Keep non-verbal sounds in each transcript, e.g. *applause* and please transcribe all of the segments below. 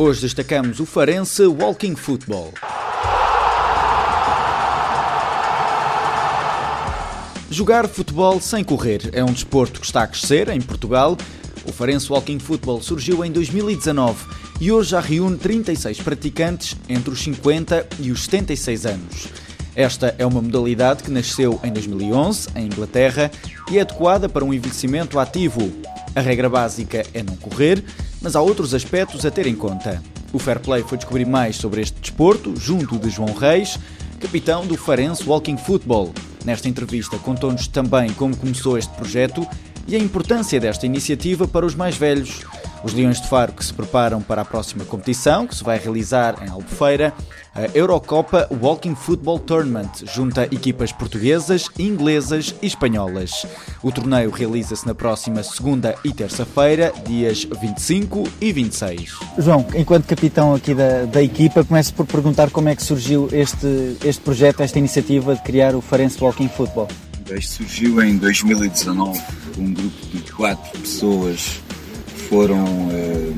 Hoje destacamos o Farense Walking Football. Jogar futebol sem correr é um desporto que está a crescer em Portugal. O Farense Walking Football surgiu em 2019 e hoje já reúne 36 praticantes entre os 50 e os 76 anos. Esta é uma modalidade que nasceu em 2011, em Inglaterra, e é adequada para um envelhecimento ativo. A regra básica é não correr, mas há outros aspectos a ter em conta. O Fair Play foi descobrir mais sobre este desporto junto de João Reis, capitão do Farense Walking Football. Nesta entrevista contou-nos também como começou este projeto e a importância desta iniciativa para os mais velhos. Os Leões de Faro que se preparam para a próxima competição, que se vai realizar em Albufeira, a Eurocopa Walking Football Tournament junta equipas portuguesas, inglesas e espanholas. O torneio realiza-se na próxima segunda e terça-feira, dias 25 e 26. João, enquanto capitão aqui da, da equipa, começo por perguntar como é que surgiu este, este projeto, esta iniciativa de criar o Farense Walking Football. Este surgiu em 2019, um grupo de quatro pessoas foram, uh,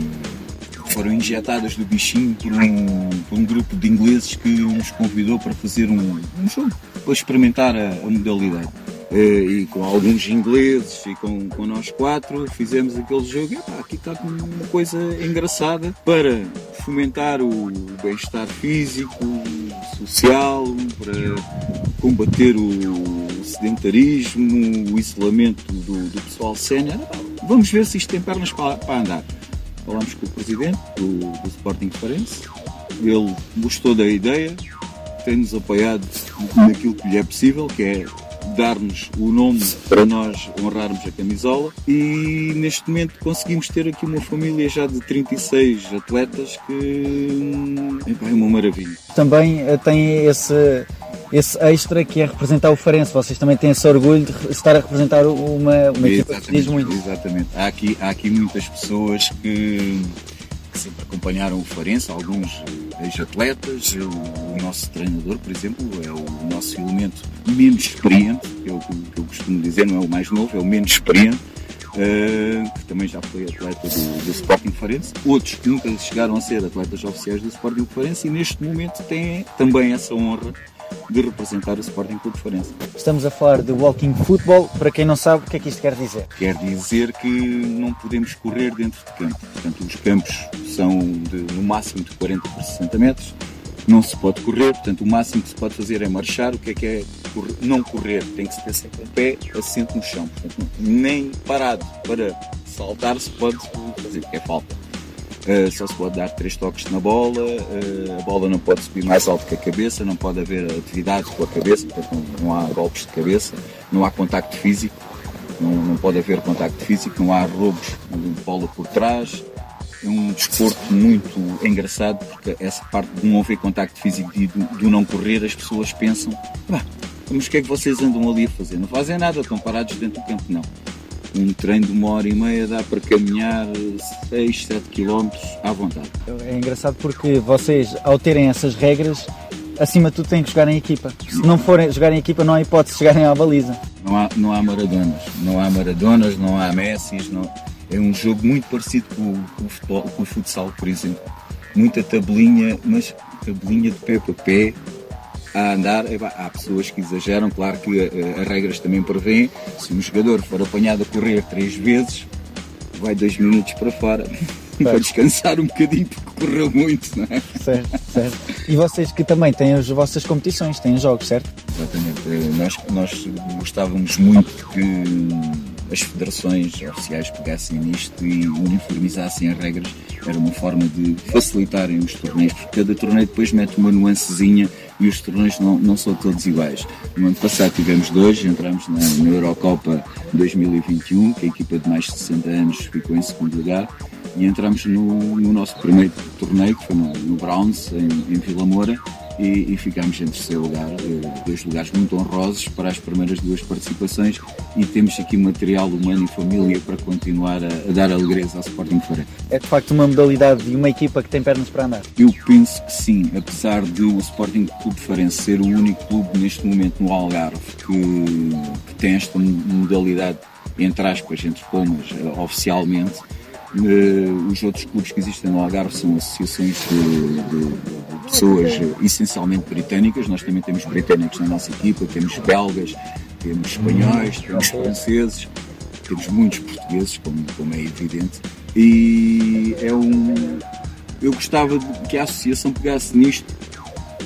foram injetadas do bichinho por um, por um, grupo de ingleses que nos convidou para fazer um, um jogo, para experimentar a, a modalidade. Uh, e com alguns ingleses e com, com nós quatro fizemos aquele jogo. E, pá, aqui está uma coisa engraçada para fomentar o bem-estar físico, social, para combater o sedentarismo, o isolamento do, do pessoal sénior. Vamos ver se isto tem pernas para, para andar. Falámos com o presidente do, do Sporting Farense, ele gostou da ideia, tem-nos apoiado naquilo que lhe é possível, que é dar-nos o nome para nós honrarmos a camisola e neste momento conseguimos ter aqui uma família já de 36 atletas que é uma maravilha. Também eh, tem esse esse extra que é representar o Farense. Vocês também têm esse orgulho de estar a representar uma, uma equipa que diz muito. Exatamente. Há aqui, há aqui muitas pessoas que, que sempre acompanharam o Farense, alguns ex-atletas. O, nosso treinador, por exemplo, é o nosso elemento menos experiente, que é o que eu costumo dizer, não é o mais novo, é o menos experiente. Uh, que também já foi atleta do, do Sporting Farense, outros que nunca chegaram a ser atletas oficiais do Sporting Farense e neste momento têm também essa honra de representar o Sporting Clube Farense. Estamos a falar de walking football. Para quem não sabe, o que é que isto quer dizer? Quer dizer que não podemos correr dentro de campo. Portanto, os campos são de, no máximo de 40 por 60 metros. Não se pode correr, portanto, o máximo que se pode fazer é marchar. O que é que é correr? não correr? Tem que se ter sempre o pé assento no chão. Portanto, nem parado para saltar se pode fazer, é falta. Uh, só se pode dar três toques na bola, uh, a bola não pode subir mais alto que a cabeça, não pode haver atividade com a cabeça, portanto não, não há golpes de cabeça, não há contacto físico, não, não pode haver contacto físico, não há roubos de bola por trás. É um desporto muito engraçado porque essa parte de não haver contacto físico e do, do não correr, as pessoas pensam, ah, mas o que é que vocês andam ali a fazer? Não fazem nada, estão parados dentro do campo, não um treino de uma hora e meia dá para caminhar 6, 7 km à vontade. É engraçado porque vocês, ao terem essas regras, acima de tudo têm que jogar em equipa. Se não forem jogar em equipa, não há hipótese de chegarem à baliza. Não há, não há maradonas, não há maradonas, não há Messis, não... é um jogo muito parecido com, com, o futebol, com o futsal, por exemplo. Muita tabelinha, mas tabelinha de pé para pé, a andar. Há pessoas que exageram, claro que eh, as regras também prevêem. Se um jogador for apanhado a correr três vezes, vai dois minutos para fora. *laughs* Para descansar um bocadinho porque correu muito, não é? Certo, certo. E vocês que também têm as vossas competições, têm jogos, certo? Exatamente. Eh, nós, nós gostávamos muito que as federações oficiais pegassem nisto e uniformizassem as regras. Era uma forma de facilitarem os torneios, porque cada torneio depois mete uma nuancezinha e os torneios não, não são todos iguais. No ano passado tivemos dois, entramos na, na Eurocopa 2021, que a equipa de mais de 60 anos ficou em segundo lugar, e entramos no, no nosso primeiro torneio, que foi no, no Browns, em, em Vila Moura, e, e ficámos em terceiro lugar, eh, dois lugares muito honrosos para as primeiras duas participações e temos aqui material humano e família para continuar a, a dar alegria ao Sporting Feira. É de facto uma modalidade e uma equipa que tem pernas para andar? Eu penso que sim, apesar de o Sporting Clube Farense ser o único clube neste momento no Algarve que, que tem esta modalidade entre aspas, entre comas, eh, oficialmente, Uh, os outros clubes que existem no Algarve são associações de, de, pessoas essencialmente britânicas. Nós também temos britânicos na nossa equipa, temos belgas, temos espanhóis, temos franceses, temos muitos portugueses, como, como é evidente. E é um. Eu gostava que a associação pegasse nisto,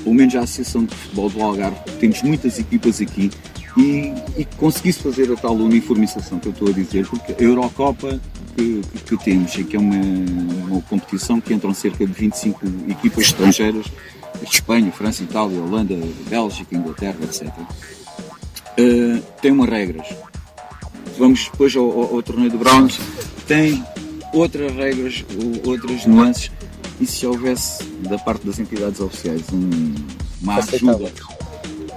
pelo menos a Associação de Futebol do Algarve. Temos muitas equipas aqui e, e conseguisse fazer a tal uniformização que eu estou a dizer, porque a Eurocopa que, que, que temos, que é uma, uma, competição que entram cerca de 25 equipas estrangeiras, Espanha, França, Itália, Holanda, Bélgica, Inglaterra, etc. Uh, eh, tem umas regras. Vamos depois ao, ao, ao torneio de Browns, tem outras regras, outras nuances, e se houvesse da parte das entidades oficiais um, uma ajuda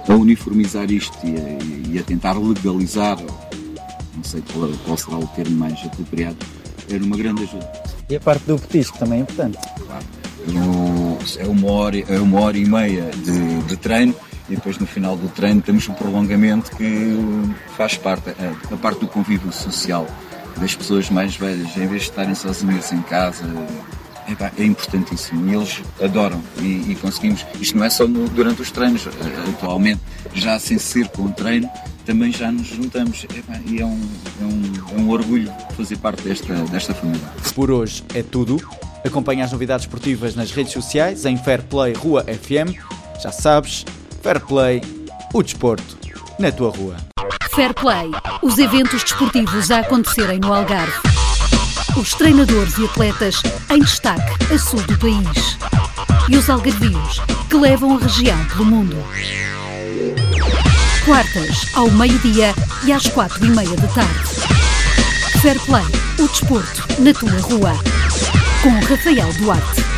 a uniformizar isto e a, e a tentar legalizar não sei qual, qual, será o termo mais apropriado, era uma grande ajuda. E a parte do petisco também é importante. Claro. No, é, uma hora, é uma hora e meia de, de treino e depois no final do treino temos um prolongamento que faz parte, a, a parte do convívio social das pessoas mais velhas, em vez de estarem sozinhas em casa, é, é importantíssimo e eles adoram e, e, conseguimos. Isto não é só no, durante os treinos, atualmente, já sem ser com o treino, também já nos juntamos e é um, é, um, é um orgulho fazer parte desta, desta família. Por hoje é tudo. Acompanhe as novidades esportivas nas redes sociais em Fairplay Rua FM. Já sabes, Fairplay, o desporto na tua rua. Fairplay, os eventos desportivos a acontecerem no Algarve os treinadores e atletas em destaque a sul do país e os algarvios que levam a região pelo mundo. Quartas, ao meio-dia e às quatro e meia da tarde. Fair Play, o desporto na tua rua. Com Rafael Duarte.